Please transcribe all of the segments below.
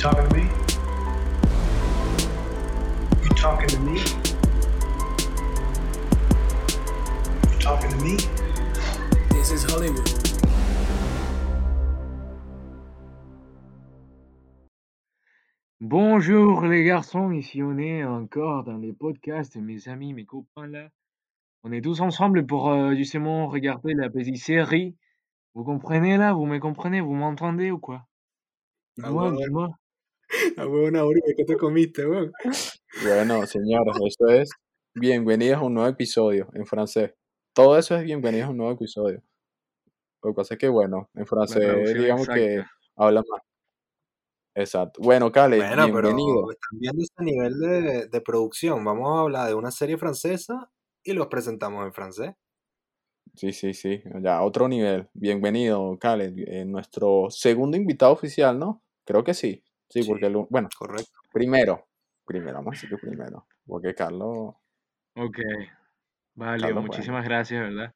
talking to me? You talking to me? You talking to me? This is Hollywood. Bonjour les garçons, ici on est encore dans les podcasts, mes amis, mes copains là. On est tous ensemble pour euh, justement regarder la petite série. Vous comprenez là? Vous me comprenez? ¿Vous m'entendez ou quoi? Ah, Dis-moi, dis-moi. Ah, huevón, Auribe, ¿qué te comiste, huevón? Bueno, señores, esto es bienvenidos a un nuevo episodio en francés. Todo eso es bienvenidos a un nuevo episodio. Lo que pasa es que, bueno, en francés digamos que hablan más. Exacto. Bueno, Cale, Bueno, bienvenido. pero están viendo ese nivel de, de producción. Vamos a hablar de una serie francesa y los presentamos en francés. Sí, sí, sí, ya otro nivel. Bienvenido, Cale, eh, nuestro segundo invitado oficial, ¿no? Creo que sí. Sí, porque, el bueno, correcto. primero, primero, vamos a decir que primero, porque Carlos, Ok, vale, Carlos, bueno. muchísimas gracias, ¿verdad?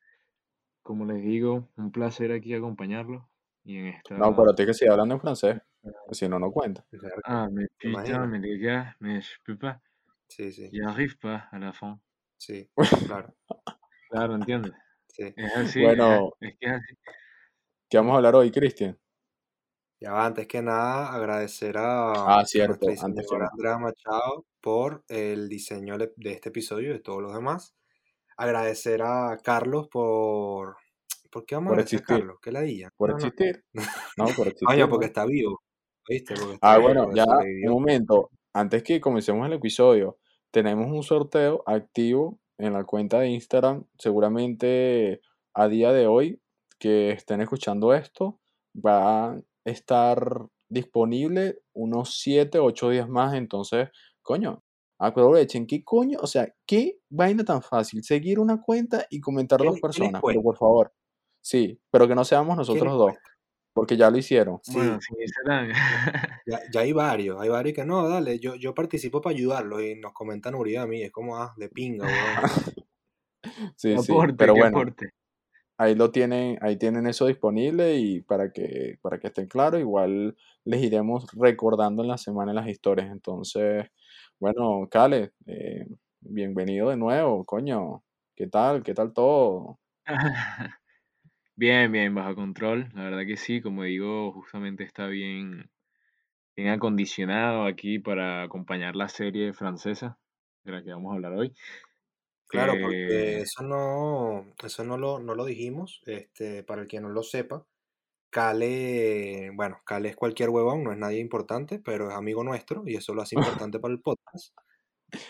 Como les digo, un placer aquí acompañarlos y en No, pero esta... tienes que seguir hablando en francés, que si no, no cuenta. Ah, ¿Te putain, imaginas? mais les gars, mais je peux pas. Sí, sí, J'y arrive pas à la fin. sí, claro. Claro, ¿entiendes? Sí. Es así, es, Bueno, es que es así. ¿qué vamos a hablar hoy, Cristian? Ya va, antes que nada, agradecer a, Ah, cierto, antes que. Andrea Machado por el diseño de este episodio y de todos los demás. Agradecer a Carlos por... ¿Por qué vamos a agradecer a. Carlos? ¿Qué ladilla? Por No, existir. No, por existir, porque ¿no? está vivo. ¿Viste? Porque está Ah, vivo, bueno, porque ya, un momento. Antes que comencemos el episodio, tenemos un sorteo activo en la cuenta de Instagram. Seguramente a día de hoy que estén escuchando esto, va a estar disponible unos 7, 8 días más. Entonces, coño, aprovechen. ¿Qué coño? O sea, qué vaina tan fácil. Seguir una cuenta y comentar ¿Qué, dos personas, pero por favor. Sí, pero que no seamos ¿Qué les nosotros dos, porque ya lo hicieron. Bueno, Sí, tan... ya, ya hay varios. Hay varios que no, dale, yo, yo participo para ayudarlos y nos comentan Uribe a mí. Es como, ah, de pinga, weón. Sí, ¿Qué sí, pero ¿Qué bueno, aporte? Ahí lo tienen, ahí tienen eso disponible y para que, para que estén claros, igual les iremos recordando en la semana las historias. Entonces, bueno, Cale, eh, bienvenido de nuevo, coño. ¿Qué tal? ¿Qué tal todo? Bien, bien, bajo control. La verdad que sí, como digo, justamente está bien, bien acondicionado aquí para acompañar la serie francesa de la que vamos a hablar hoy. Claro, porque Eh, eso no, eso no lo, no lo dijimos. Este, para el que no lo sepa, Cale, bueno, Cale es cualquier huevón, no es nadie importante, pero es amigo nuestro y eso lo hace importante para el podcast.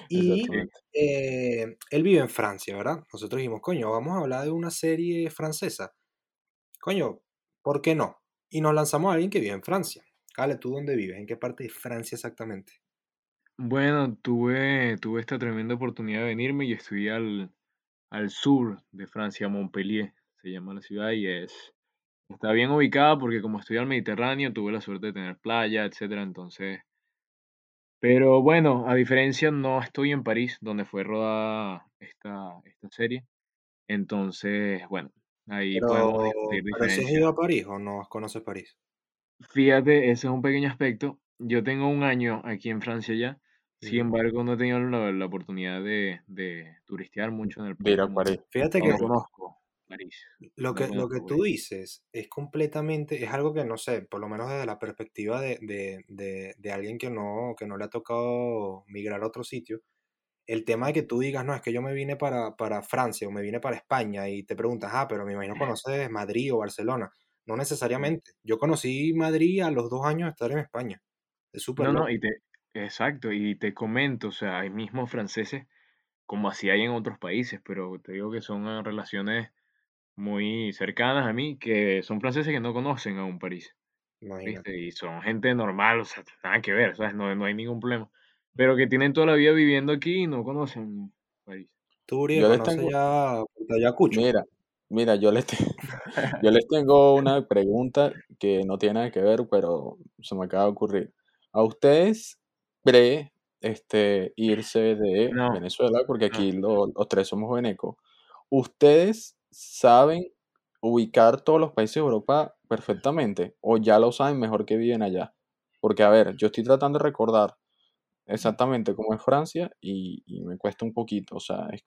Y eh, él vive en Francia, ¿verdad? Nosotros dijimos, coño, vamos a hablar de una serie francesa. Coño, ¿por qué no? Y nos lanzamos a alguien que vive en Francia. Cale, ¿tú dónde vives? ¿En qué parte de Francia exactamente? Bueno, tuve, tuve esta tremenda oportunidad de venirme y estudié al, al sur de Francia, Montpellier, se llama la ciudad y es, está bien ubicada porque como estoy al Mediterráneo, tuve la suerte de tener playa, etcétera, entonces Pero bueno, a diferencia, no estoy en París, donde fue rodada esta, esta serie. Entonces, bueno, ahí podemos Pero, discutir pero si has ido a París o no conoces París? Fíjate, ese es un pequeño aspecto. Yo tengo un año aquí en Francia ya, sin embargo, no he tenido la, la oportunidad de, de turistear mucho en el país. París. Fíjate no que Ok. conozco París. lo No que, lo que tú dices es completamente, es algo que no sé, por lo menos desde la perspectiva de, de, de, de alguien que no, que no le ha tocado migrar a otro sitio, el tema de que tú digas, no, es que yo me vine para, para Francia o me vine para España y te preguntas, ah, pero me imagino conoces Madrid o Barcelona. No necesariamente. Yo conocí Madrid a los dos años de estar en España. Es súper No, no, y te, exacto, y te comento, o sea, hay mismos franceses, como así hay en otros países, pero te digo que son eh, relaciones muy cercanas a mí, que son franceses que no conocen aún París, Imagínate. ¿viste? Y son gente normal, o sea, nada que ver, ¿sabes? No, no hay ningún problema. Pero que tienen toda la vida viviendo aquí y no conocen París. Tú, Uriel, Yo les tengo, ya mira, mira, yo les, te- yo les tengo una pregunta que no tiene nada que ver, pero se me acaba de ocurrir. ¿A ustedes pre este, irse de No, Venezuela? Porque no. aquí lo- los tres somos venecos. ¿Ustedes saben ubicar todos los países de Europa perfectamente? ¿O ya lo saben mejor que viven allá? Porque, a ver, yo estoy tratando de recordar exactamente cómo es Francia y, y me cuesta un poquito. O sea, es,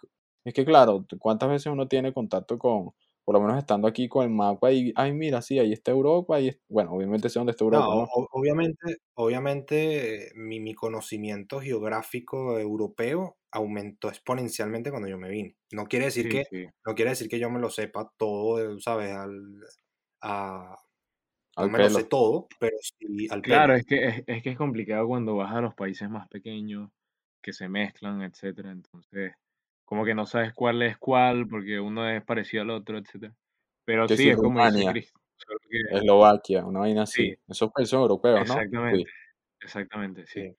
es que, claro, ¿cuántas veces uno tiene contacto con, por lo menos estando aquí con el mapa y, ay, mira, sí, ahí está Europa, y bueno, obviamente sé dónde está Europa, No, ¿no? obviamente, obviamente mi, mi conocimiento geográfico europeo aumentó exponencialmente cuando yo me vine. No quiere decir Sí, que, sí. no quiere decir que yo me lo sepa todo, ¿sabes? Al, a- no Al me lo sé todo, pero sí al Claro, pelo. es que es, es que es complicado cuando vas a los países más pequeños que se mezclan, etcétera. Entonces, como que no sabes cuál es cuál, porque uno es parecido al otro, etcétera. Pero sí, es como Rumania, que Eslovaquia, una vaina sí, así. Esos países son europeos, ¿no? exactamente, Sí. exactamente, sí. Sí.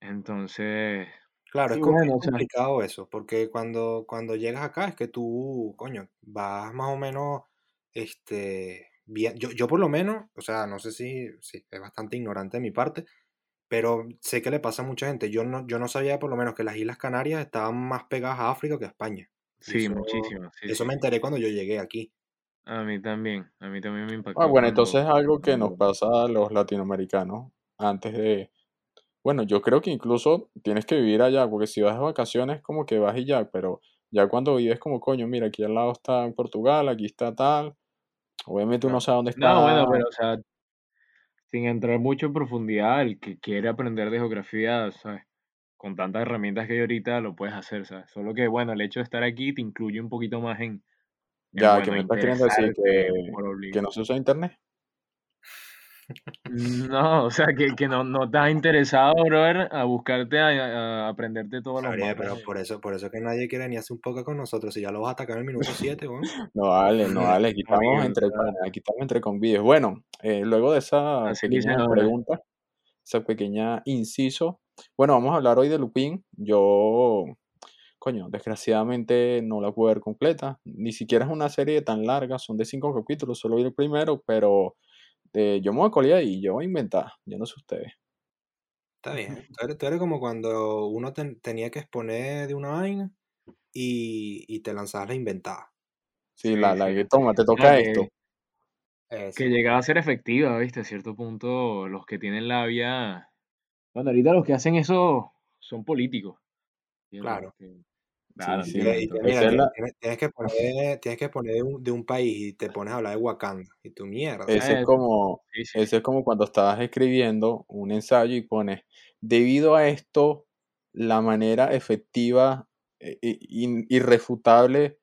Entonces, Claro, sí, es, bueno, o sea, complicado eso, porque cuando, cuando llegas acá es que tú, coño, vas más o menos, este, bien, yo, yo por lo menos, o sea, no sé si, si es bastante ignorante de mi parte, pero sé que le pasa a mucha gente. Yo no, yo no sabía por lo menos que las Islas Canarias estaban más pegadas a África que a España. Sí, eso, muchísimo, sí, eso sí. me enteré cuando yo llegué aquí. A mí también, a mí también me Ah, impactó bueno, entonces es algo que nos pasa a los latinoamericanos antes de... Bueno, yo creo que incluso tienes que vivir allá, porque si vas de vacaciones como que vas y ya, pero ya cuando vives como coño, mira, aquí al lado está Portugal, aquí está tal, obviamente uno Claro. sabe dónde No, está, bueno, pero o sea, sin entrar mucho en profundidad, el que quiere aprender de geografía, ¿sabes? Con tantas herramientas que hay ahorita lo puedes hacer, ¿sabes? Solo que, bueno, el hecho de estar aquí te incluye un poquito más en, en ya que me estás queriendo decir que, que no se usa internet. No, o sea, que, que no, no estás interesado, brother, a buscarte, a, a aprenderte todos los Gabriel, mapas. pero por eso, por eso que nadie quiere ni hacer un poco con nosotros. Si ya lo vas a atacar en el minuto 7, weón. No vale, no vale, aquí estamos entre, aquí estamos entre convivios. Bueno, eh, luego de esa así pequeña pregunta, esa pequeña inciso, bueno, vamos a hablar hoy de Lupin. Yo, coño, desgraciadamente no la pude ver completa. Ni siquiera es una serie tan larga, son de cinco capítulos, solo vi el primero, pero eh, yo me voy a colear y yo voy a inventar, yo no sé ustedes. Está bien. Tú eres, tú eres como cuando uno ten- tenía que exponer de una vaina y, y te lanzabas la inventada. Sí, Sí, la, la que toma, te toca que, esto. Que llegaba a ser efectiva, ¿viste? A cierto punto, los que tienen labia. Bueno, ahorita los que hacen eso son políticos. Claro. Que- Claro, Y sí. que, ¿entiendes? y que Entonces, mira, Esa es tienes, la, tienes- tienes que poner, tienes que poner de un, de un país y te pones a hablar de Wakanda. Y tu mierda. ese es como, sí, sí. ese es como cuando estás escribiendo un ensayo y pones, debido a esto, la manera efectiva, e- e- in- irrefutable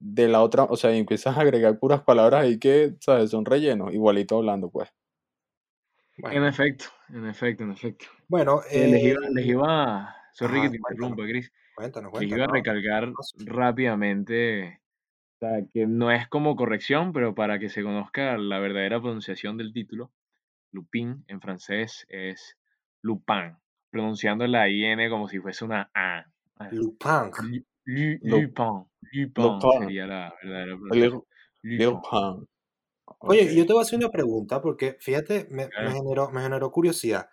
de la otra, o sea, y empiezas a agregar puras palabras ahí que, ¿sabes? Son rellenos, igualito hablando, pues. En Bueno, efecto, en efecto, en efecto. bueno Eh, les eh, iba, les iba, sorry que ajá, te cuéntanos, interrumpa, Chris, cuéntanos, les iba a cuéntanos. recalcar rápidamente, o sea, que no es como corrección, pero para que se conozca la verdadera pronunciación del título, Lupin en francés es Lupin, pronunciando la IN como si fuese una A. Lupin. Lu- Lu- Lu- Lupin, Lupin Lupin, sería la verdadera pronunciación. Lupin. Oye, yo te voy a hacer una pregunta porque fíjate, me, me generó, me generó curiosidad.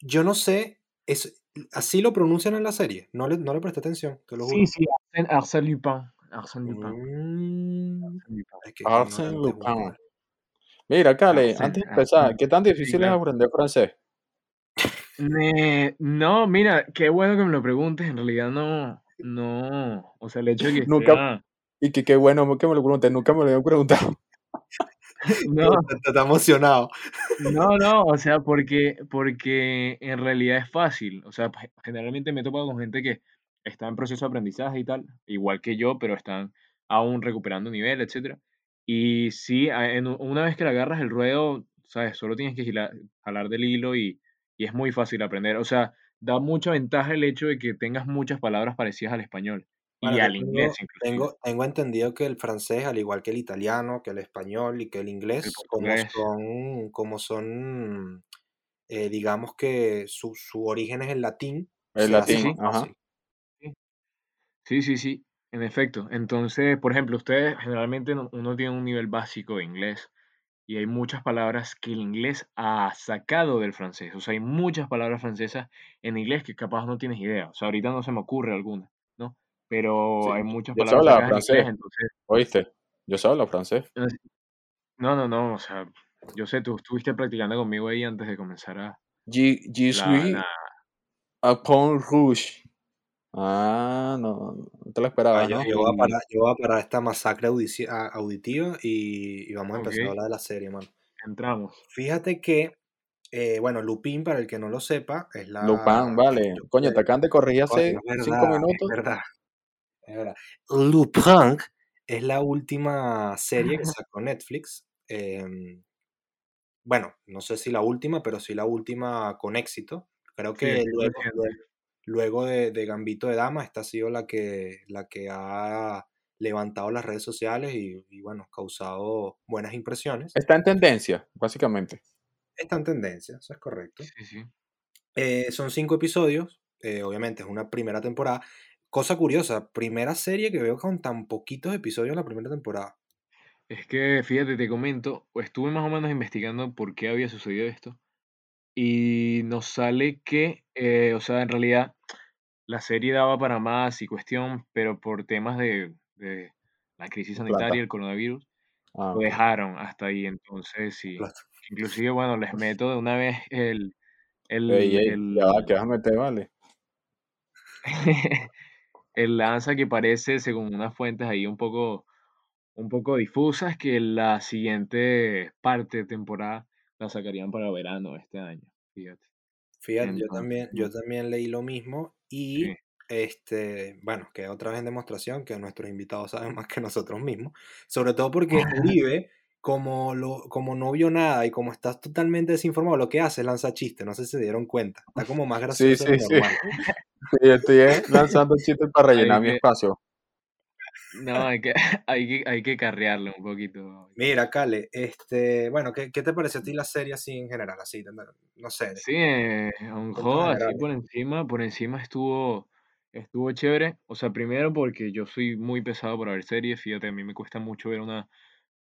Yo no sé, es, así lo pronuncian en la serie. No le, no le presté atención, te lo Sí, juro. sí, Arsène, Arsène Lupin, Arsène Lupin, Mm, Arsène Lupin. Mira, Cale, Arsène, antes de empezar, Arsène. ¿qué tan Sí, difícil es aprender francés? No, mira, qué bueno que me lo preguntes. En realidad no, no. O sea, el hecho de que Nunca, sea. y que qué bueno que me lo preguntes, nunca me lo habían preguntado. No, Está, emocionado. no, no. O sea, porque, porque en realidad es fácil. O sea, pues, generalmente me he topado con gente que está en proceso de aprendizaje y tal, igual que yo, pero están aún recuperando nivel, etcétera. Y sí, en una vez que le agarras el ruedo, sabes, solo tienes que gila- jalar del hilo y, y es muy fácil aprender. O sea, da mucha ventaja el hecho de que tengas muchas palabras parecidas al español Bueno, y al inglés tengo, inclusive, tengo, tengo entendido que el francés, al igual que el italiano, que el español y que el el inglés, como son, como son, eh, digamos que su, su origen es el latín, El latín, ajá. sí, sí, sí, en efecto. Entonces, por ejemplo, ustedes generalmente no- uno tiene un nivel básico de inglés y hay muchas palabras que el inglés ha sacado del francés. O sea, hay muchas palabras francesas en inglés que capaz no tienes idea. O sea, ahorita no se me ocurre alguna. Pero Sí, hay muchas yo palabras en inglés, francés, entonces, ¿oíste? Yo sé hablar francés. no, no, no, o sea, yo sé, tú estuviste practicando conmigo ahí antes de comenzar a Je, suis la... a Pont Rouge. Ah, no, no te lo esperabas, Vaya, ¿no? yo voy a parar, yo voy a parar esta masacre auditiva y, y vamos a empezar a hablar de la serie, mano. entramos. Fíjate que, eh, bueno, Lupin, para el que no lo sepa, es Lupin, la... vale. yo- Coño, te acaban de corregir hace cinco verdad, es minutos. verdad, es verdad. Lupin es la última serie que sacó Netflix. em, bueno, no sé si la última, pero sí la última con éxito. Creo que luego, reciente. luego, luego de, de Gambito de Dama, esta ha sido la que, la que ha levantado las redes sociales y, y, bueno, causado buenas impresiones. Está en tendencia, básicamente. Está en tendencia, eso es correcto. Sí, sí. Eh, son cinco episodios, eh, obviamente es una primera temporada. Cosa curiosa, primera serie que veo con tan poquitos episodios en la primera temporada. Es que, fíjate, te comento, estuve más o menos investigando por qué había sucedido esto y nos sale que, eh, o sea, en realidad la serie daba para más y cuestión, pero por temas de, de la crisis sanitaria, plata. el coronavirus, Ah, lo dejaron hasta ahí. Entonces. Plata. Inclusive, bueno, les meto de una vez el, el, Ey, ey, ya el, que vas a meter, vale. el lanza que parece, según unas fuentes ahí un poco, un poco difusas, que la siguiente parte de temporada la sacarían para verano este año. Fíjate. Fíjate, yo también, yo también leí lo mismo y sí. este, bueno, que otra vez en demostración que nuestros invitados saben más que nosotros mismos, sobre todo porque Uribe, como, lo, como no vio nada y como estás totalmente desinformado, lo que hace es lanzar chistes, no sé si se dieron cuenta, está como más gracioso de sí, sí. normal. Sí, estoy eh, lanzando chistes para rellenar mi que, espacio. no, hay que, hay que, hay que carrearlo un poquito. Mira, Cale, este, bueno, ¿qué, qué te pareció a ti la serie así en general? Así, no- no sé, Sí, eh, un puntos juego así por encima, por encima estuvo, estuvo chévere. O sea, primero porque yo soy muy pesado para ver series, fíjate, a mí me cuesta mucho ver una,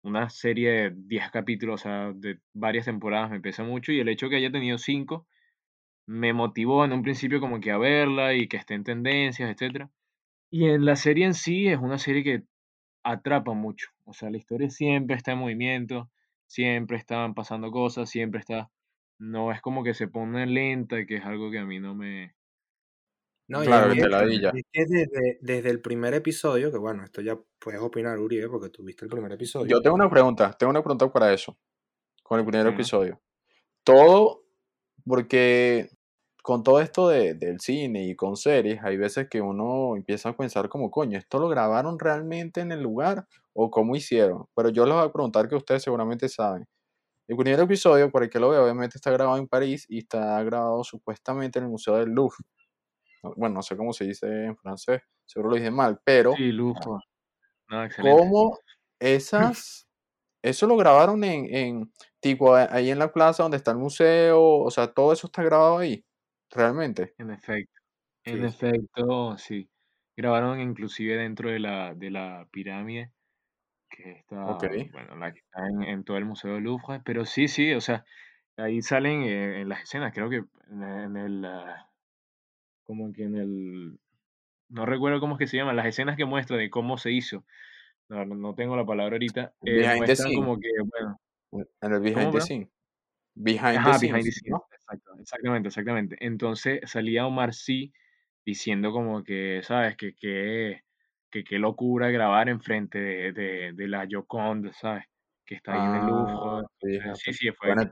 una serie de 10 capítulos, o sea, de varias temporadas, me pesa mucho. Y el hecho que haya tenido 5 me motivó en un principio como que a verla y que esté en tendencias, etcétera. Y en la serie en sí es una serie que atrapa mucho. O sea, la historia siempre está en movimiento, siempre están pasando cosas, siempre está. No es como que se pone lenta, que es algo que a mí no me. No, Claro, que te no me- ladilla. es que desde, desde el primer episodio, que bueno, esto ya puedes opinar, Uribe, porque tuviste el primer episodio. Yo tengo una pregunta, tengo una pregunta para eso, con el primer Ajá. episodio. Todo, porque con todo esto de- del cine y con series, hay veces que uno empieza a pensar como, coño, ¿esto lo grabaron realmente en el lugar o cómo hicieron? Pero yo les voy a preguntar que ustedes seguramente saben. El primer episodio, por el que lo veo, obviamente está grabado en París y está grabado supuestamente en el Museo del Louvre. No- Bueno, no sé cómo se dice en francés, seguro lo dije mal, pero Sí, lujo. No. ¿cómo esas, eso lo grabaron en, en, tipo, ahí en la plaza donde está el museo? O sea, todo eso está grabado ahí, realmente. En efecto. En sí. efecto, sí. Grabaron inclusive dentro de la, de la pirámide, que está, bueno, la que está en, en todo el Museo del Louvre. Pero sí, sí, o sea, ahí salen eh, en las escenas, creo que en, en el, ah, como que en el, no recuerdo cómo es que se llama, las escenas que muestra de cómo se hizo. No, no tengo la palabra ahorita. eh, Behind the scene, como que, bueno, en el ¿cómo, behind the scene. Behind the Ajá, behind the scenes, scenes, ¿no? exacto, exactamente, exactamente. Entonces salía Omar Sy diciendo como que, ¿sabes? Que que que qué locura grabar enfrente de, de, de la Joconde, ¿sabes? Que está ahí en el Louvre. Ah, Entonces, sí, fíjate. sí, fue Bueno,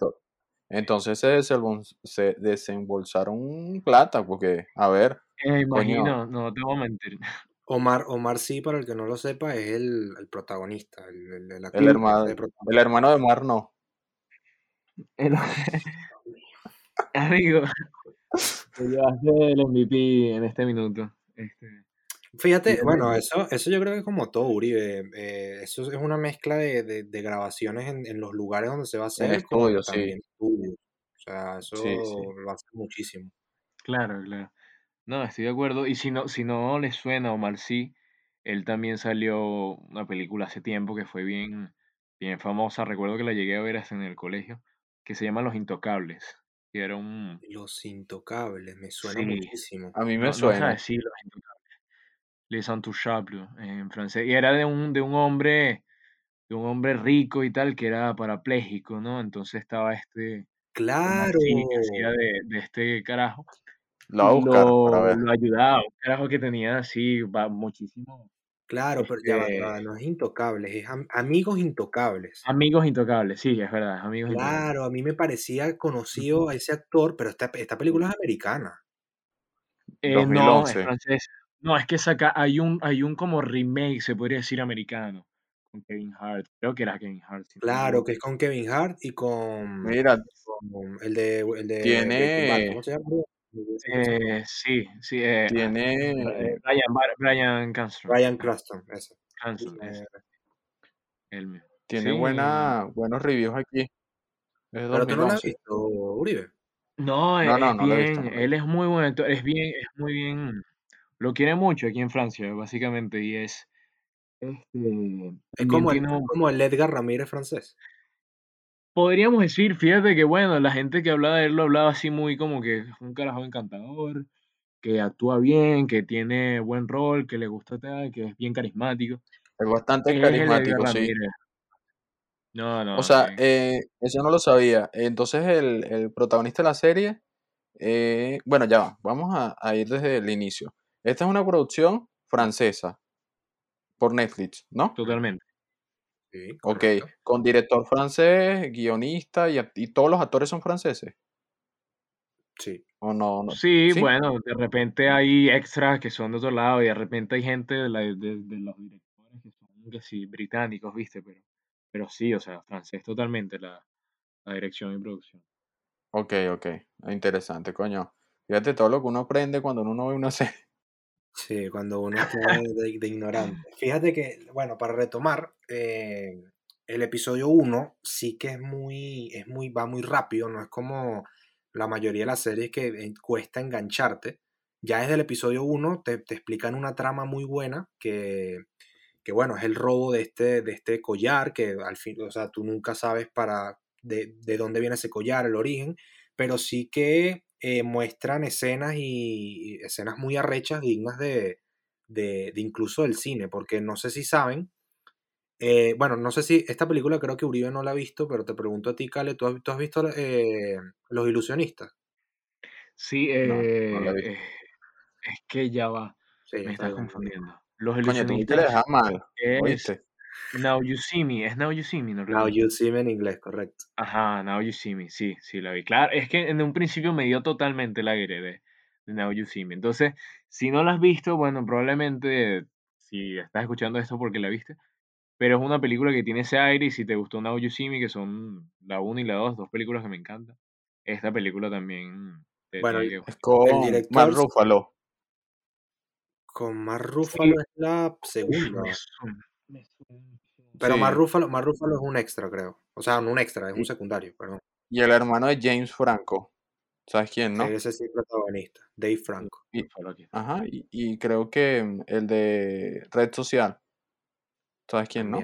entonces se, desembols- se desembolsaron plata, porque, a ver, Eh, coño, imagino, no te voy a mentir. Omar, Omar sí, para el que no lo sepa, es el, el protagonista, el, el- el hermano, el hermano de Mar no. El- amigo, te llevaste el MVP en este minuto. Este, Fíjate, bueno, eso, eso yo creo que es como todo, Uribe. eh, eso es una mezcla de, de- de grabaciones en, en los lugares donde se va a En hacer, como estudio, sí, también. O sea, sí, eso sí. lo hace muchísimo. Claro, claro. No, estoy de acuerdo. Y si no, si no les suena Omar Sy, él también salió una película hace tiempo que fue bien, bien famosa. Recuerdo que la llegué a ver hasta en el colegio, que se llama Los Intocables. Que era un... Los intocables, me suena Sí, muchísimo. A mí me no, no suena. sabes, sí, Los Intocables. Les Intouchables en francés. Y era de un, de un hombre de un hombre rico y tal que era parapléjico, ¿no? Entonces estaba este, Claro. que hacía de, de este carajo Lo a buscar para lo, ver. lo ayudaba, un carajo que tenía así va, muchísimo, Claro, pero ya va, este, va, no es Intocables, es Am- Amigos Intocables. amigos intocables, sí, es verdad, amigos intocables. Claro, a mí me parecía conocido a ese actor, pero esta, esta película es americana. Eh, no, es 2011. francés. No, es que saca, hay un, hay un como remake, se podría decir americano, con Kevin Hart. Creo que era Kevin Hart, si Claro, que es con Kevin Hart y con, Mira, con el de, el de tiene, ¿cómo se llama? Eh, sí, sí, eh, tiene, eh, Brian, Brian Cranston. Brian Cranston, eso. Cranston, ese, él mismo. tiene Sí, buena, buenos reviews aquí. Es pero tú no la has 2011. visto, Uribe. no, No, es, no, es no lo visto, bien, lo he él visto. es muy buen actor, es bien, es muy bien, lo quiere mucho aquí en Francia, básicamente, y es, este, Es como el, un, como el Edgar Ramírez francés. Podríamos decir, fíjate que bueno, la gente que hablaba de él lo hablaba así muy como que es un carajo encantador, que actúa bien, que tiene buen rol, que le gusta tal, que es bien carismático. Es bastante Es carismático, sí. Ramírez. No, O no, sea, eh, eso no lo sabía. Entonces el, el protagonista de la serie, eh, bueno, ya va, vamos a, a ir desde el inicio. Esta es una producción francesa por Netflix, ¿no? Totalmente. Sí, Ok, con director francés, guionista y, y todos los actores son franceses. Sí. ¿O no? no? Sí, ¿Sí? bueno, de repente hay extras que son de otro lado y de repente hay gente de, la- de- de los directores que son que sí, británicos, ¿viste? Pero, pero sí, o sea, francés totalmente la, la dirección y producción. Ok, ok. Interesante, coño. Fíjate todo lo que uno aprende cuando uno ve una serie. Sí, cuando uno está de, de- ignorante. Fíjate que, bueno, para retomar, eh, el episodio 1 sí que es muy, es muy, va muy rápido, no es como la mayoría de las series que eh, cuesta engancharte. Ya desde el episodio 1 te, te explican una trama muy buena que, que, bueno, es el robo de este, de este collar, que al fin, o sea, tú nunca sabes para de, de dónde viene ese collar, el origen, pero sí que eh, muestran escenas y, escenas muy arrechas, dignas de, de, de incluso del cine, porque no sé si saben, eh, bueno, no sé si esta película creo que Uribe no la ha visto, pero te pregunto a ti, Cale, ¿tú has, tú has visto eh, Los Ilusionistas? Sí, No, no la eh, es que ya va, Sí, me está estás confundiendo. Los Coño, tú ilusionistas dejar mal, es ¿oíste? Now You See Me, es Now You See Me, no Now. You See Me en inglés, correcto. Ajá, Now You See Me, sí, sí la vi. Claro, es que en un principio me dio totalmente el aire de, de Now You See Me. Entonces, si no la has visto, bueno, probablemente si estás escuchando esto porque la viste, pero es una película que tiene ese aire y si te gustó Now You See Me, que son la 1 y la 2, dos películas que me encantan, esta película también te Bueno, Es gustar. el con Mark director Ruffalo. con Mark Sí, es la segunda. me suena, me suena Pero Mark Sí. Ruffalo, Mark Ruffalo es un extra, creo. O sea, no un extra, es un secundario, perdón. y el hermano de James Franco. ¿Sabes quién, Sí, no? ese sí es protagonista, Dave Franco. Y, ajá, y, y creo que mm, el de Red Social. ¿Sabes quién, no?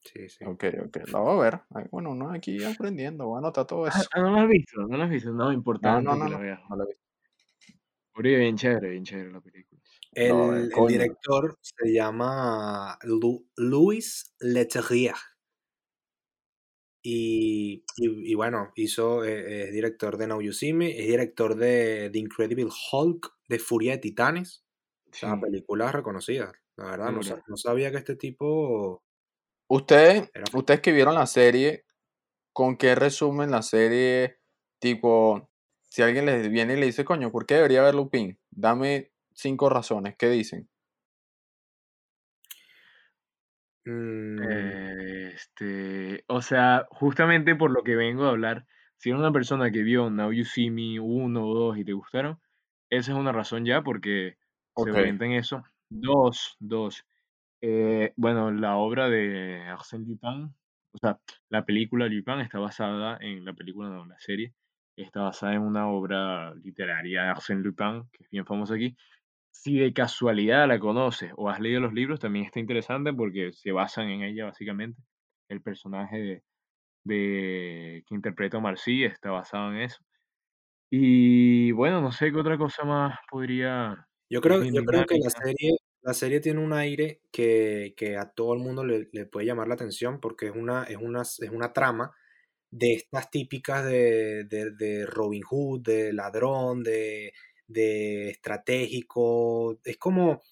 Sí, sí. Ok, ok, lo voy a ver. Bueno, uno aquí aprendiendo, voy a anotar todo Ah, eso. ah, ¿no lo has visto? ¿No lo has visto? No, No, no, importante que no, la no, veas. no lo he visto. Uribe, bien chévere, bien chévere la película. El, director se llama Lu- Louis Leterrier. Y, y- y bueno, hizo, eh, es director de Now You See Me, es director de The Incredible Hulk, de Furia de Titanes. O sea, Sí, películas reconocidas. La verdad, no, no sabía que este tipo Ustedes, era... ustedes que vieron la serie, ¿con qué resumen la serie? Tipo, si alguien les viene y le dice, coño, ¿por qué debería ver Lupin? Dame cinco razones. ¿Qué dicen? Mm, Eh, Este, o sea, justamente por lo que vengo a hablar, si eres una persona que vio Now You See Me 1 o 2 y te gustaron, esa es una razón ya porque se orienta en eso. Dos, dos. eh, bueno, la obra de Arsène Lupin, o sea, la película Lupin está basada en la película, no, la serie, está basada en una obra literaria de Arsène Lupin, que es bien famosa aquí. Si de casualidad la conoces o has leído los libros, también está interesante porque se basan en ella básicamente. El personaje de, de- que interpreta Omar Sy está basado en eso. Y bueno, no sé qué otra cosa más podría... Yo creo, yo creo que la serie, la serie tiene un aire que, que a todo el mundo le, le puede llamar la atención porque es una, es una, es una trama de estas típicas de, de- de Robin Hood, de ladrón, de, de estratégico. Es como,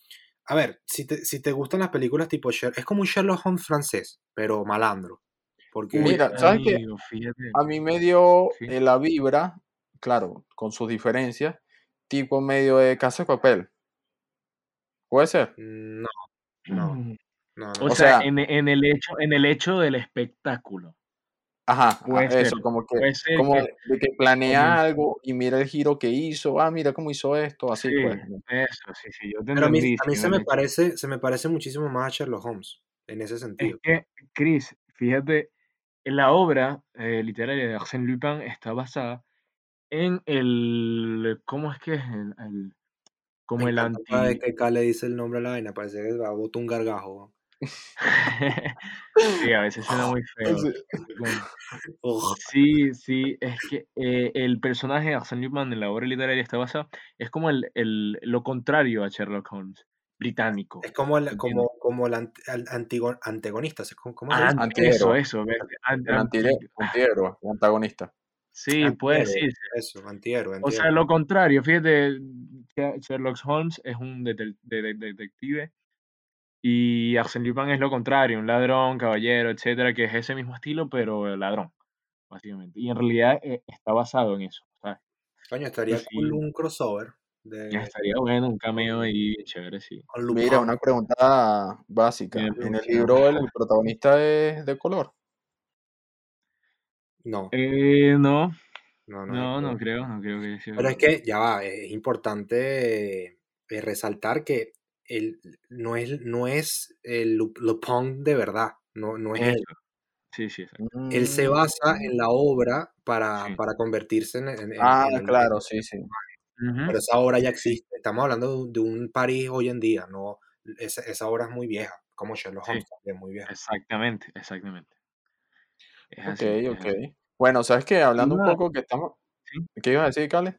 a ver, si te, si te gustan las películas tipo Sherlock, es como un Sherlock Holmes francés, pero malandro. Porque Mira, ¿sabes qué? A mí me dio Sí. eh, la vibra, claro, con sus diferencias, tipo medio de Casa de Papel. ¿Puede ser? no, no, Mm. no, O no. O sea, sea, en, en el hecho, en el hecho del espectáculo. Ajá, Puede a- ser. eso, como que, Puede ser como que de de que planea algo y mira el giro que hizo, ah, mira cómo hizo esto, así Sí, pues. eso, sí, sí, yo te Pero a mí, a mí se me el parece, se me parece muchísimo más a Sherlock Holmes en ese Es sentido. que, Chris, fíjate, en la obra eh, literaria de Arsène Lupin está basada en el, ¿cómo es que es? El, el- Me como el cada vez anti... que K le dice el nombre a la vaina, parece que va a botar un gargajo. Sí, a veces suena muy feo. Sí. Sí, es que eh, el personaje de Arsène Lupin en la obra literaria está basado, es como el, el- lo contrario a Sherlock Holmes, británico, Es como el, como, como el ant- el antigo- antagonista, ¿se- ¿cómo, cómo? Ant- eso, eso, antihéroe, antagonista. sí, puede decirse. eso, antihéroe, O sea, lo contrario, fíjate, Sherlock Holmes es un detel- de- de- detective y Arsène Lupin es lo contrario, un ladrón, caballero, etcétera, que es ese mismo estilo, pero ladrón, básicamente. Y en realidad eh, está basado en eso, ¿sabes? Coño, estaría cool un crossover ya estaría bueno, un cameo ahí, chévere, sí. Mira, una pregunta básica. Bien ¿En el libro el protagonista es de color? No, Eh, no, no, no, no, creo. no creo que sea Pero es que ya va, es importante eh, resaltar que él no es, no es el Lu- Lupin de verdad, no, no es él. Sí, sí, exacto. Él se basa Mm, en la obra para, Sí. para convertirse en, en- Ah, en el, en claro, el sí, sí. Pero esa obra ya Sí, existe. Estamos hablando de un, París hoy en día, no, esa, esa obra es muy vieja, como Sherlock sí, Holmes también, muy vieja. exactamente, exactamente. Es Ok, así, es ok. así. Bueno, ¿sabes qué? Hablando un poco que estamos... sí, ¿Qué ibas a decir, Cale?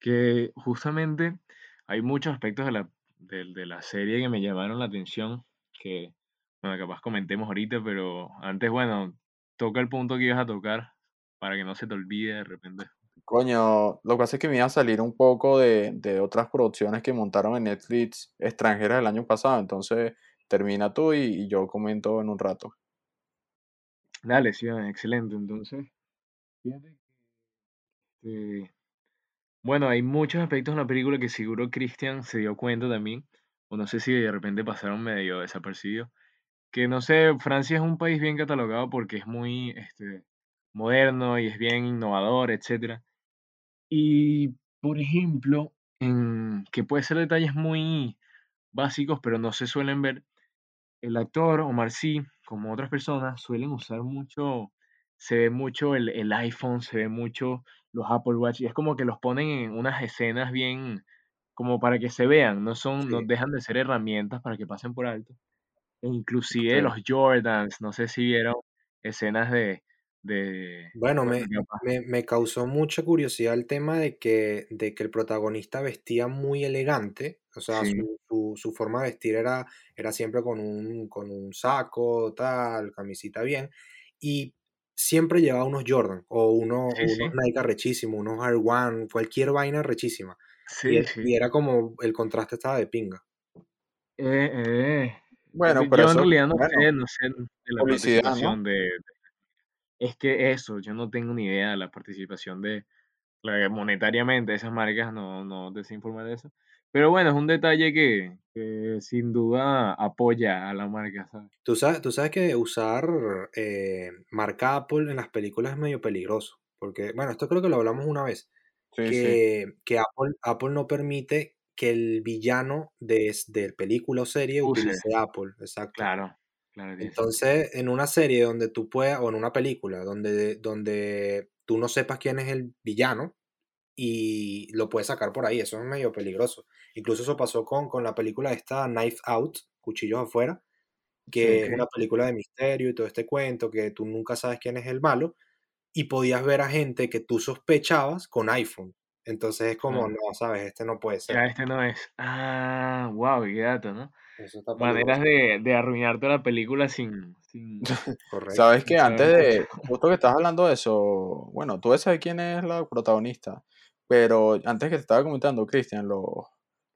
que justamente hay muchos aspectos de la, de, de la serie que me llamaron la atención, que, bueno, capaz comentemos ahorita, pero antes, bueno, toca el punto que ibas a tocar para que no se te olvide de repente. Coño, lo que pasa es que me iba a salir un poco de, de otras producciones que montaron en Netflix extranjeras el año pasado, entonces termina tú y, y yo comento en un rato. Dale, sí, excelente. Entonces, fíjate que, este, bueno, hay muchos aspectos en la película que seguro Christian se dio cuenta también, o no sé si de repente pasaron medio desapercibidos, que no sé, Francia es un país bien catalogado porque es muy este, moderno y es bien innovador, etcétera. Y, por ejemplo, en, que puede ser detalles muy básicos, pero no se suelen ver, el actor Omar Sy, como otras personas, suelen usar mucho, se ve mucho el, el iPhone, se ve mucho los Apple Watch, y es como que los ponen en unas escenas bien, como para que se vean, no son, no dejan de ser herramientas para que pasen por alto. E inclusive los Jordans, no sé si vieron escenas de, de Bueno, me, me, me causó mucha curiosidad el tema de que, de que el protagonista vestía muy elegante, o sea, sí, su, su, su forma de vestir era, era siempre con un, con un saco, tal, camisita bien, y siempre llevaba unos Jordan o unos, sí, unos Nike rechísimos, unos Air One, cualquier vaina rechísima. Y, sí, era- sí. y era como el contraste estaba de pinga. Eh, eh, Bueno, yo pero en eso, realidad no bueno, sé, no sé de la participación de, de- es que eso, yo no tengo ni idea de la participación de, la- monetariamente esas marcas, no, no informar de eso. Pero bueno, es un detalle que, que sin duda apoya a la marca, ¿sabes? Tú sabes, tú sabes que usar eh, marca Apple en las películas es medio peligroso, porque, bueno, esto creo que lo hablamos una vez. Sí, sí. que, que Apple, Apple no permite que el villano de, de película o serie Use, utilice Apple, exacto. claro, claro. Entonces, en una serie donde tú puedas, o en una película donde, donde tú no sepas quién es el villano y lo puedes sacar por ahí, eso es medio peligroso. Incluso eso pasó con, con la película esta Knife Out, Cuchillos afuera, Sí, que es una película de misterio y todo este cuento, que tú nunca sabes quién es el malo, y podías ver a gente que tú sospechabas con iPhone. Entonces es como, Claro. no, ¿sabes? Este no puede ser. Ya este no es. Ah, wow, qué dato, ¿no? Eso está Maneras de, de arruinarte la película sin, sin, Correcto. Sabes que antes de, justo que estás hablando de eso, bueno, tú sabes quién es la protagonista, pero antes que te estaba comentando, Cristian, lo-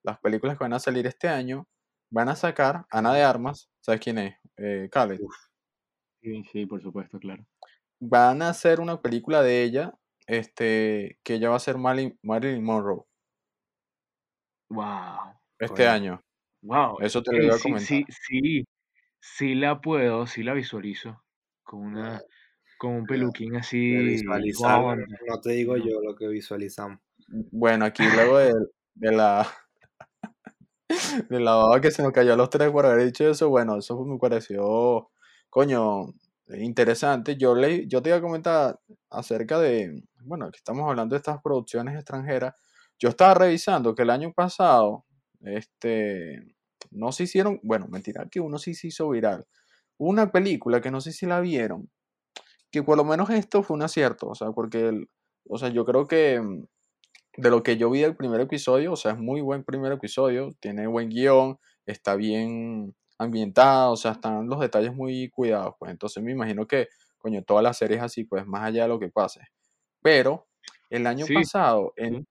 las películas que van a salir este año, van a sacar Ana de Armas, ¿sabes quién es? Eh, Khaled. Uf, Sí, sí, por supuesto, claro. Van a hacer una película de ella, este, que ella va a ser Marilyn, Marilyn Monroe Wow, este año. wow. Eso te lo iba a comentar. sí, sí, sí la puedo, sí la visualizo. Con una, con un peluquín así, visualizarlo, blonde. no te digo No. yo lo que visualizamos. Bueno, aquí luego de, de la de la que se nos cayó a los tres por haber dicho eso, bueno, eso me pareció, coño, interesante. Yo le, yo te iba a comentar acerca de, bueno, que estamos hablando de estas producciones extranjeras. Yo estaba revisando que el año pasado, este, no se hicieron, bueno, mentira, que uno sí se hizo viral. Una película que no sé si la vieron, que por lo menos esto fue un acierto, o sea, porque, el- o sea, yo creo que de lo que yo vi del primer episodio, o sea, es muy buen primer episodio, tiene buen guion, está bien ambientado, o sea, están los detalles muy cuidados, pues entonces me imagino que, coño, todas las series así, pues más allá de lo que pase. Pero el año Sí, pasado en,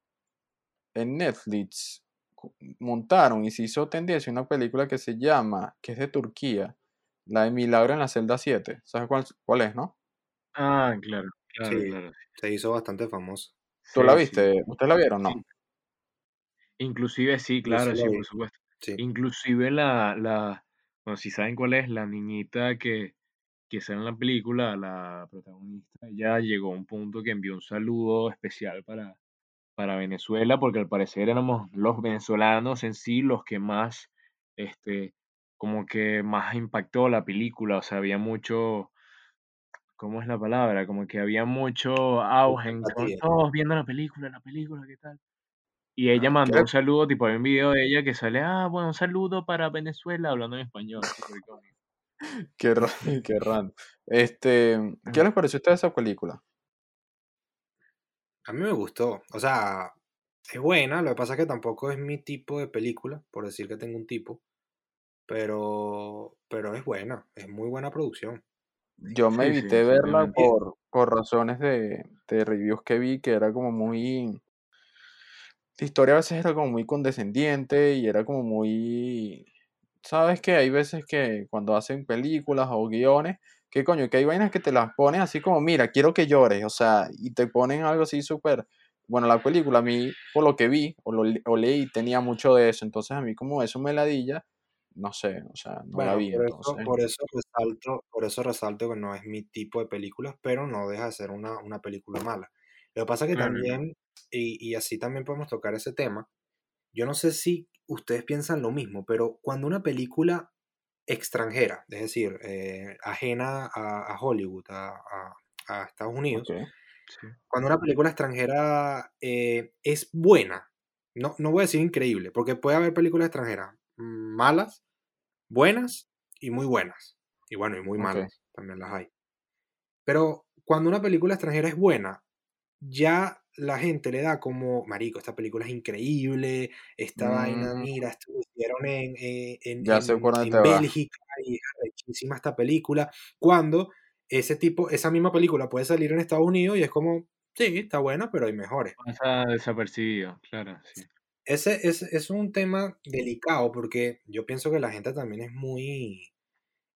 en Netflix montaron y se hizo tendencia una película que se llama, que es de Turquía, la de Milagro en la celda 7. ¿Sabes cuál, cuál es, no? Ah, claro, claro, Sí, claro. se hizo bastante famoso. ¿Tú la Sí, sí. viste? ¿Ustedes la vieron? Sí. No. Inclusive sí, claro, sí sí, por supuesto. Sí. Inclusive la, la, bueno, si saben cuál es, la niñita que, que sale en la película, la protagonista, ella llegó a un punto que envió un saludo especial para, para Venezuela, porque al parecer éramos los venezolanos en sí los que más, este, como que más impactó la película, o sea, había mucho, ¿cómo es la palabra? Como que había mucho auge, en- todos viendo la película, la película, ¿qué tal? Y ella Ah, mandó ¿Qué? un saludo, tipo, hay un video de ella que sale, ah, bueno, un saludo para Venezuela, hablando en español. Qué, ra- qué raro. Este, ¿qué Ajá. les pareció a ustedes esa película? a mí me gustó. O sea, es buena. Lo que pasa es que tampoco es mi tipo de película, por decir que tengo un tipo. Pero, pero es buena. Es muy buena producción. Yo me Sí, sí, evité verla por, por razones de, de reviews que vi, que era como muy... La historia a veces era como muy condescendiente y era como muy... ¿Sabes que Hay veces que cuando hacen películas o guiones, que coño, que hay vainas que te las ponen así como, mira, quiero que llores, o sea, y te ponen algo así súper... Bueno, la película a mí, por lo que vi o, lo, o leí, tenía mucho de eso, entonces a mí como eso me ladilla, no sé, o sea, no la Bueno, vi por eso, entonces. por eso resalto, por eso resalto que no es mi tipo de películas, pero no deja de ser una, una película mala. Lo que pasa es que también, y, y así también podemos tocar ese tema, yo no sé si ustedes piensan lo mismo, pero cuando una película extranjera, es decir, eh, ajena a, a Hollywood, a, a- a Estados Unidos. Sí. cuando una película extranjera eh, es buena, no, no voy a decir increíble, porque puede haber películas extranjeras malas, buenas y muy buenas. Y bueno, y muy malas, también las hay. Pero cuando una película extranjera es buena, ya la gente le da como, marico, esta película es increíble, esta vaina, Mm, mira, esto lo hicieron en, eh, en, ya en- en. Bélgica y es arrechísima esta película, cuando ese tipo, esa misma película puede salir en Estados Unidos y es como, sí, está buena, pero hay mejores. Pasa desapercibido, claro, sí. Ese es, es un tema delicado porque yo pienso que la gente también es muy,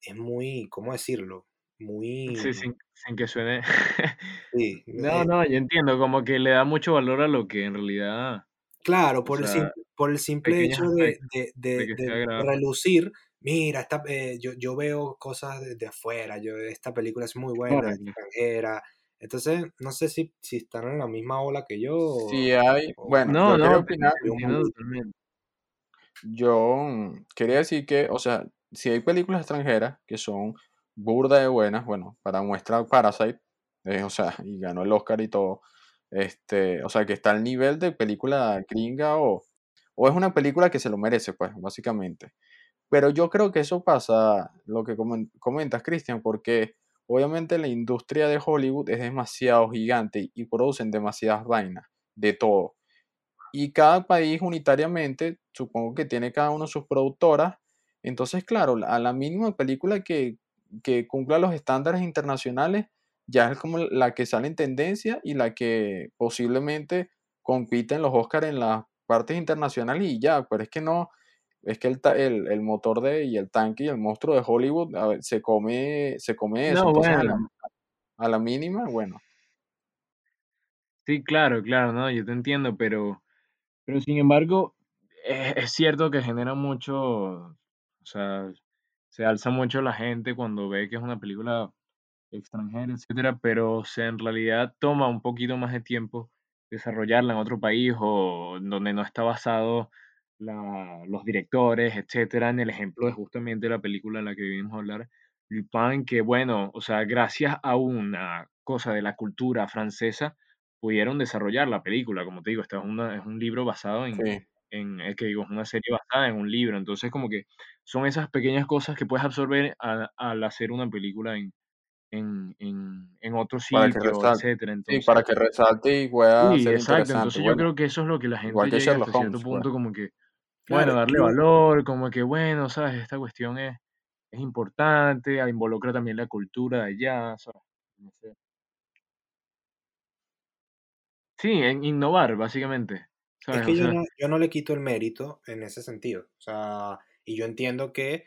es muy, ¿cómo decirlo? Sí, Muy, sin, sin que suene. sí, No, eh, no, yo entiendo, como que le da mucho valor a lo que en realidad, claro, o por el sea, simple, por el simple hecho de, de, de de, relucir, mira, esta, eh, yo, yo veo cosas de, afuera, yo, esta película es muy buena, claro. extranjera, entonces no sé si, si están en la misma ola que yo Si o, hay, o bueno, No, yo quería no, opinar, yo mm, quería decir que, o sea, si hay películas extranjeras que son burda de buenas, bueno, para muestra Parasite, eh, o sea, y ganó el Oscar y todo, este, o sea, que está al nivel de película gringa o, o es una película que se lo merece, pues, básicamente. Pero yo creo que eso pasa, lo que comen- comentas, Cristian, porque obviamente la industria de Hollywood es demasiado gigante y producen demasiadas vainas, de todo. y cada país unitariamente, supongo que tiene cada uno sus productoras. Entonces, claro, a la mínima película que, que cumpla los estándares internacionales, ya es como la que sale en tendencia y la que posiblemente compite en los Oscars en las partes internacionales y ya, pero es que no, es que el, el, el motor de y el tanque y el monstruo de Hollywood a ver, se come, se come eso. No, Entonces, a la, bueno, a la mínima, bueno, sí, claro, claro, no, yo te entiendo, pero, pero sin embargo, es, es cierto que genera mucho, o sea, se alza mucho la gente cuando ve que es una película extranjera, etcétera, pero o sea, en realidad toma un poquito más de tiempo desarrollarla en otro país o donde no está basado la- los directores, etcétera, en el ejemplo de justamente la película en la que vivimos a hablar, Lupin, que bueno, o sea, gracias a una cosa de la cultura francesa, pudieron desarrollar la película, como te digo, esta es, una, es un libro basado en, sí. en, es que digo, es una serie basada en un libro, entonces como que son esas pequeñas cosas que puedes absorber a- al hacer una película en, en, en, en otro sitio, etcétera. sí, Entonces, para que resalte y pueda sí, ser exacto. Entonces yo Bueno, creo que eso es lo que la gente llega hasta cierto Holmes, pues. punto como que, Claro, bueno, darle valor, como que, bueno, ¿sabes? Esta cuestión es, es importante, ah, involucra también la cultura de allá, ¿sabes? No sé. Sí, en innovar, básicamente, es que yo sea, no, yo no le quito el mérito en ese sentido. O sea, y yo entiendo que,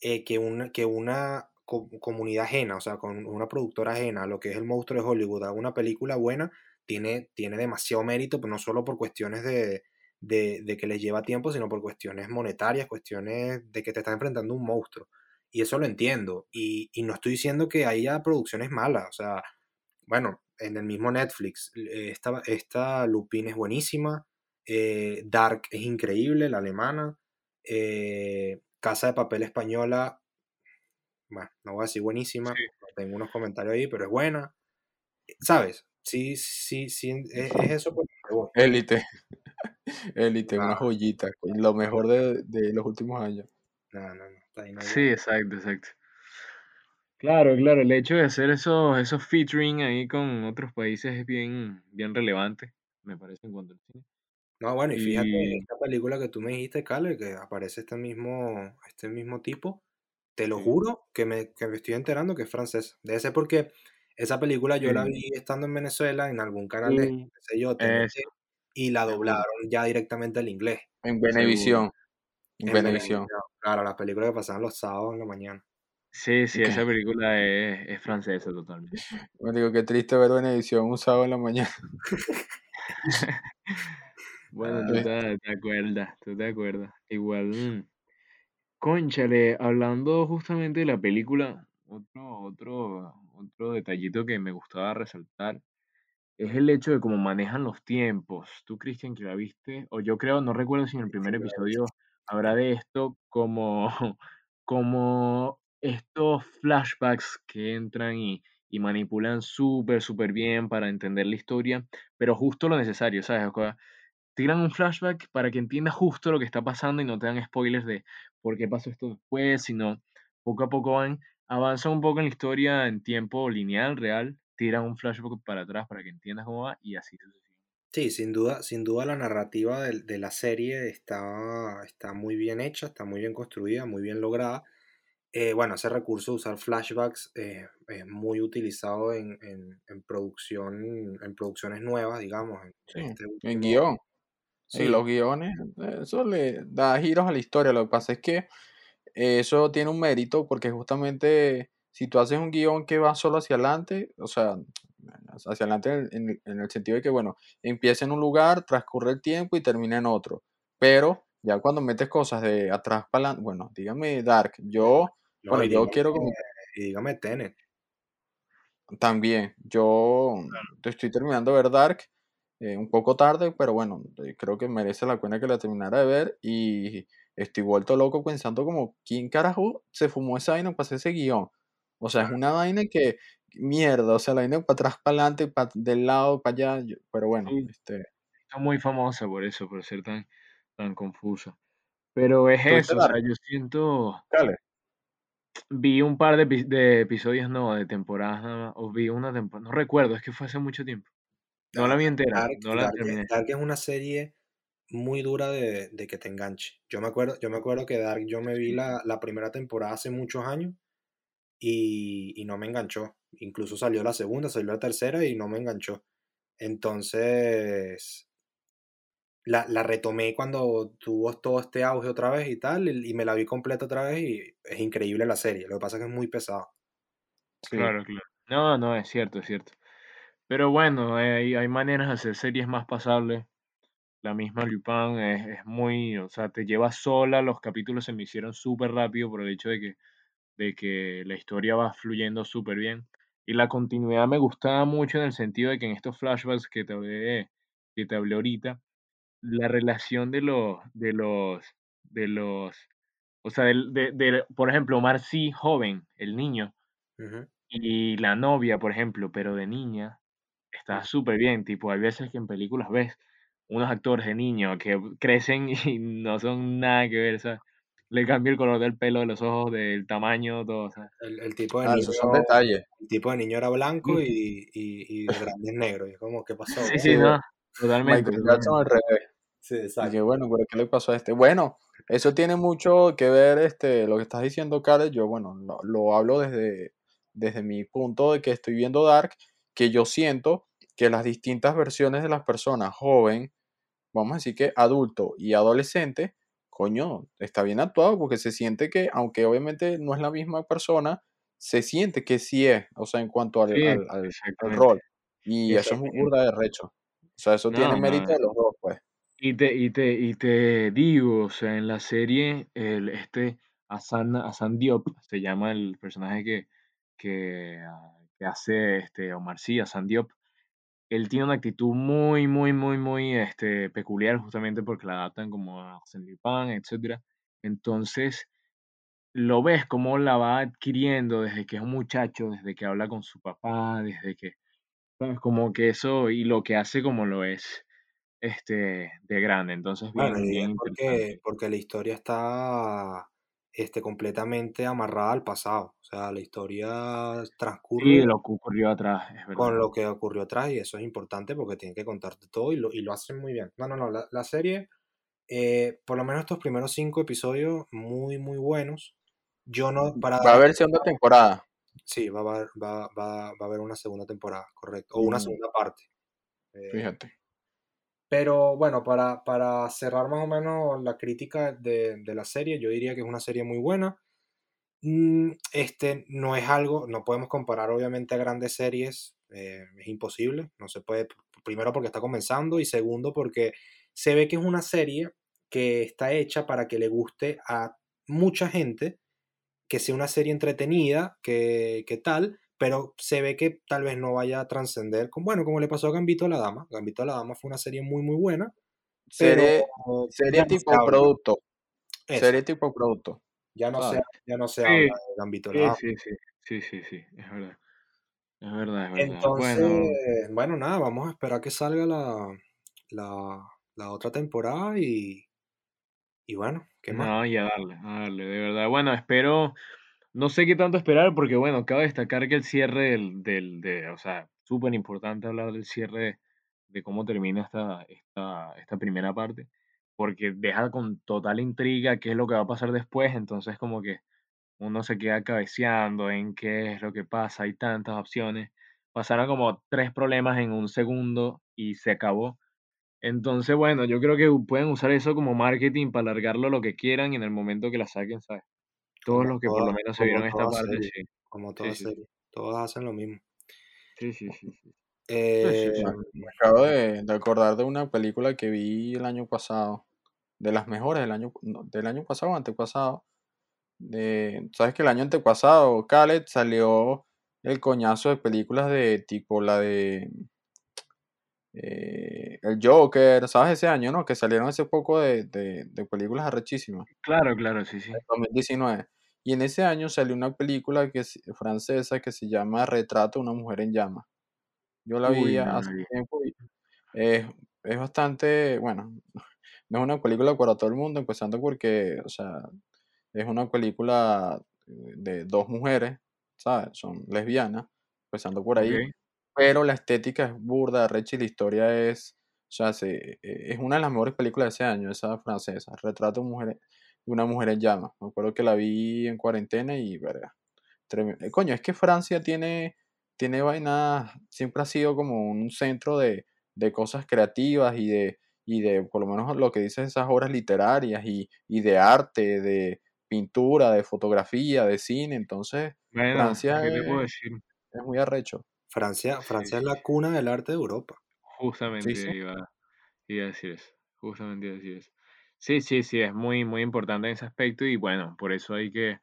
eh, que, una, que una co- comunidad ajena, o sea, con una productora ajena a lo que es el monstruo de Hollywood, haga una película buena, tiene, tiene demasiado mérito, pero no solo por cuestiones de, de, de que les lleva tiempo, sino por cuestiones monetarias, cuestiones de que te estás enfrentando a un monstruo. Y eso lo entiendo. Y, y no estoy diciendo que haya producciones malas. O sea, bueno, en el mismo Netflix, eh, esta, esta Lupin es buenísima. eh, Dark es increíble, la alemana. eh, Casa de Papel Española, bueno, no voy a decir buenísima, sí, tengo unos comentarios ahí, pero es buena. ¿Sabes? Sí, sí, sí, es, es eso voy. Élite, Élite, una Ah, joyita, lo mejor de, de los últimos años. no, no, no, ahí no sí, exacto, exacto. Claro, claro, el hecho de hacer esos, esos featuring ahí con otros países es bien, bien relevante, me parece, en cuanto al cine. No, bueno, y fíjate, Y esta película que tú me dijiste, Cale, que aparece este mismo, este mismo tipo, te lo sí, juro que me, que me estoy enterando que es francés. Debe ser porque esa película yo la vi estando en Venezuela, en algún canal de, sí, qué sé yo, y la doblaron ya directamente al inglés, En. Benevisión, en en Benevisión. Venevisión. Claro, las películas que pasaban los sábados en la mañana. Sí, sí, esa película es, es francesa totalmente. Me digo, qué triste ver Benevisión un sábado en la mañana. Bueno, tú Ah, Este, te, te acuerdas, tú te acuerdas. Igual, mm, cónchale, hablando justamente de la película, otro, otro, otro detallito que me gustaba resaltar es el hecho de cómo manejan los tiempos. Tú, Cristian, que la viste, o yo creo, no recuerdo si en el primer episodio habrá de esto, como, como estos flashbacks que entran y, y manipulan súper, súper bien para entender la historia, pero justo lo necesario, ¿sabes? O sea, tiran un flashback para que entiendas justo lo que está pasando y no te dan spoilers de por qué pasó esto después, sino poco a poco van, avanzan un poco en la historia en tiempo lineal, real, tiran un flashback para atrás para que entiendas cómo va y así sucesivamente. Sí, sin duda, sin duda la narrativa de, de la serie está, está muy bien hecha, está muy bien construida, muy bien lograda. Eh, bueno, ese recurso de usar flashbacks eh, es muy utilizado en, en- en producción, en producciones nuevas, digamos, en, sí, este en guion. Sí, los guiones, eh, eso le da giros a la historia. Lo que pasa es que eso tiene un mérito porque justamente si tú haces un guion que va solo hacia adelante, o sea, hacia adelante en, en el en el sentido de que, bueno, empieza en un lugar, transcurre el tiempo y termina en otro. Pero ya cuando metes cosas de atrás para adelante, bueno, dígame Dark, yo, no, bueno, yo dígame, quiero como y dígame Tenet. también, yo te estoy terminando de ver Dark eh, un poco tarde, pero bueno, eh, creo que merece la pena que la terminara de ver y estoy vuelto loco pensando como, ¿quién carajo se fumó esa vaina para hacer ese guion? O sea, es una vaina que, mierda, o sea, la vaina para atrás, para adelante, pa- del lado, para allá, pero bueno, Sí, este, está muy famosa por eso, por ser tan, tan confusa. Pero es ¿tuviste eso, o sea, yo siento, Dale. vi un par de, de episodios, no, de temporadas nada más, o vi una temporada, no recuerdo, es que fue hace mucho tiempo. No la vi entera, Dark, no la Dark, terminé. Dark es una serie muy dura de, de que te enganche. Yo me acuerdo, yo me acuerdo que Dark yo me vi la, la primera temporada hace muchos años y, y no me enganchó. Incluso salió la segunda, salió la tercera y no me enganchó. Entonces, la, la retomé cuando tuvo todo este auge otra vez y tal, y, y me la vi completa otra vez y es increíble la serie. Lo que pasa es que es muy pesado. Sí. Claro, claro. No, no, es cierto, es cierto. Pero bueno, eh, hay, hay maneras de hacer series más pasables. La misma Lupin es, es muy, o sea, te lleva sola, los capítulos se me hicieron súper rápido por el hecho de que, de que la historia va fluyendo súper bien. Y la continuidad me gustaba mucho en el sentido de que en estos flashbacks que te hablé, que te hablé ahorita, la relación de los, de los, de los, o sea, del- de, de, por ejemplo, Omar sí, joven, el niño, y la novia, por ejemplo, pero de niña, está súper bien. Tipo, hay veces que en películas ves unos actores de niño que crecen y no son nada que ver, ¿sabes? Le cambia el color del pelo, de los ojos, del tamaño, todo, ¿sabes? El, el tipo de Ah, niño, son detalles. el tipo de niño era blanco y, y, y de grandes negros. Y es como, ¿qué pasó? sí, sí, no, totalmente, Michael Jackson al totalmente. revés. Sí, Y exacto. bueno, pero ¿qué le pasó a este? Bueno, eso tiene mucho que ver, este, lo que estás diciendo, Karen. Yo, bueno, lo, lo hablo desde, desde mi punto de que estoy viendo Dark, que yo siento que las distintas versiones de las personas, joven, vamos a decir que adulto y adolescente, coño, está bien actuado porque se siente que, aunque obviamente no es la misma persona, se siente que sí es, o sea, en cuanto al, Sí, al, al- al exactamente. rol. Y eso es Exactamente. burda de recho. O sea, eso tiene mérito de los dos, pues. Y te, y te, y te digo, o sea, en la serie, el, este Asan, Asan Diop, se llama el personaje que, que, ah, que hace este Omar Sy, Asan Diop, él tiene una actitud muy, muy, muy, muy este, peculiar, justamente porque la adaptan como a Lupin, etc. Entonces, lo ves cómo la va adquiriendo desde que es un muchacho, desde que habla con su papá, desde que, ¿sabes? Como que eso, y lo que hace como lo es este, de grande. Entonces, Bueno, bien, porque, porque la historia está este, completamente amarrada al pasado. O sea, la historia Sí, transcurre lo que ocurrió atrás, es con lo que ocurrió atrás y eso es importante porque tienen que contarte todo y lo, y lo hacen muy bien. No, no, no, la, la serie, eh, por lo menos estos primeros cinco episodios, muy, muy buenos. Yo no, para Va a haber segunda temporada. sí, va a haber, va, va, va a haber una segunda temporada, correcto, o una Mm, segunda parte. Eh, fíjate. Pero bueno, para, para cerrar más o menos la crítica de, la serie, yo diría que es una serie muy buena. Mm, Este no es algo, no podemos comparar obviamente a grandes series, eh, es imposible, no se puede, primero porque está comenzando y segundo porque se ve que es una serie que está hecha para que le guste a mucha gente, que sea una serie entretenida, que, que tal, pero se ve que tal vez no vaya a trascender, como, bueno, como le pasó a Gambito a la Dama. Gambito a la Dama fue una serie muy, muy buena, pero Serie, ya serie no se tipo producto. Eso, Serie tipo producto. ya no se, ya no se Sí, habla de Gambito a la Dama. sí, sí, sí, sí, sí, es verdad. Es verdad, es verdad. Entonces, Bueno, bueno, nada, vamos a esperar que salga la, la, la otra temporada y, y bueno, ¿qué más? no, y a darle, a darle, de verdad. Bueno, espero, no sé qué tanto esperar, porque bueno, cabe destacar que el cierre del, del, de, o sea, súper importante hablar del cierre de, de cómo termina esta, esta, esta primera parte, porque deja con total intriga qué es lo que va a pasar después, entonces como que uno se queda cabeceando en qué es lo que pasa, hay tantas opciones. Pasaron como tres problemas en un segundo y se acabó. Entonces, bueno, yo creo que pueden usar eso como marketing para alargarlo lo que quieran y en el momento que la saquen, ¿sabes? Todos los que por lo menos se vieron esta parte, serie, sí. como Sí, toda sí, sí. serie, todas hacen lo mismo. Sí, sí, sí, Eh, sí, sí. Me, me acabo de, de acordar de una película que vi el año pasado. De las mejores del año, no, del año pasado o antepasado. De, ¿sabes que el año antepasado, Khaled, salió el coñazo de películas de tipo la de eh, El Joker, ¿sabes? Ese año, ¿no? Que salieron hace poco de, de, de películas arrechísimas, Claro, claro, sí, sí. en 2019. Y en ese año salió una película que es francesa que se llama Retrato de una mujer en llamas. Yo la Uy, vi hace tiempo y es, es bastante, bueno, no es una película para todo el mundo, empezando porque, o sea, es una película eh, de dos mujeres, ¿sabes? Son lesbianas, empezando por ahí, pero la estética es burda, recha y la historia es sea, se, es una de las mejores películas de ese año, esa francesa. Retrato de, mujer, de una mujer en llamas. Me acuerdo que la vi en cuarentena y, verga. tremendo. Eh, Coño, es que Francia tiene, tiene vainas, siempre ha sido como un centro de, de cosas creativas y de, y de, por lo menos lo que dicen esas obras literarias y, y de arte, de pintura, de fotografía, de cine. Entonces, Bueno, Francia es muy arrecho. Francia, Sí, Francia es sí. la cuna del arte de Europa. Sí, Justamente sí. iba, iba a decir eso. Justamente iba a decir eso. Sí, sí, sí, es muy, muy importante en ese aspecto y bueno, por eso hay que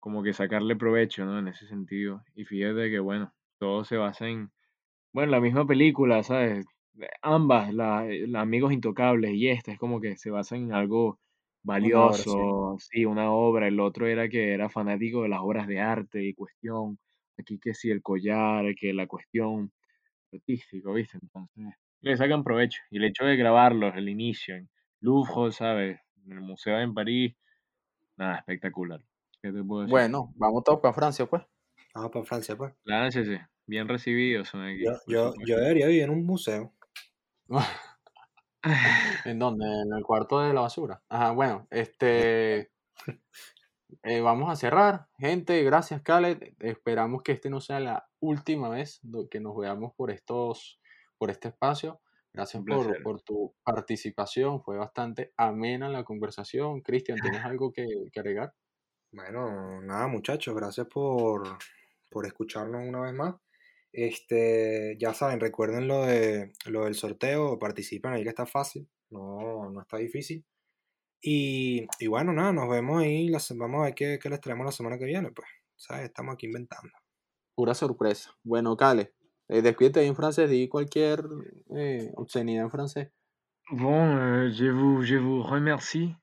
como que sacarle provecho, ¿no? En ese sentido. Y fíjate que bueno, todo se basa en, bueno, la misma película, ¿sabes? Ambas, la, la Amigos Intocables y esta, es como que se basan en algo Una obra, sí. valioso, sí, una obra. El otro era que era fanático de las obras de arte y cuestión. Aquí que sí, el collar, que la cuestión artístico, ¿viste? Entonces, le sacan provecho. Y el hecho de grabarlos, el inicio en Louvre, ¿sabes? En el museo en París, nada, espectacular. ¿Qué te puedo decir? Bueno, vamos todos para Francia, pues. Vamos para Francia, pues. Láncese, bien recibidos son aquí, Yo, yo, yo debería vivir en un museo. ¿En dónde? En el cuarto de la basura. Ajá, bueno, este. eh, vamos a cerrar. Gente, gracias, Khaled. Esperamos que este no sea la última vez que nos veamos por estos, por este espacio. Gracias por, tu participación. Fue bastante amena la conversación. Cristian, ¿tienes algo que, que agregar? Bueno, nada, muchachos, gracias por, por escucharnos una vez más. Este, ya saben, recuerden lo de lo del sorteo, participen ahí que está fácil, no, no está difícil. Y, y bueno, nada, nos vemos ahí, la se- vamos a ver qué, qué les traemos la semana que viene, pues, ¿sabes? Estamos aquí inventando. Pura sorpresa. Bueno, Khaled, eh, despídete ahí en francés, di cualquier eh, obscenidad en francés. Bon, euh, je, vous, je vous remercie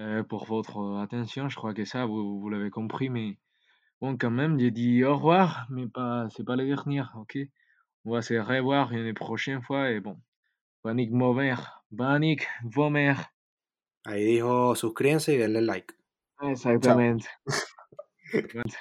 euh, pour votre attention. Je crois que ça, vous, vous l'avez compris, mais bon, quand même, j'ai dit au revoir, mais pas, c'est pas la dernière, ok? On va se revoir une prochaine fois et bon, panique mauvais, panique vomir. Ahí dijo, suscríbanse y denle like. Exactamente.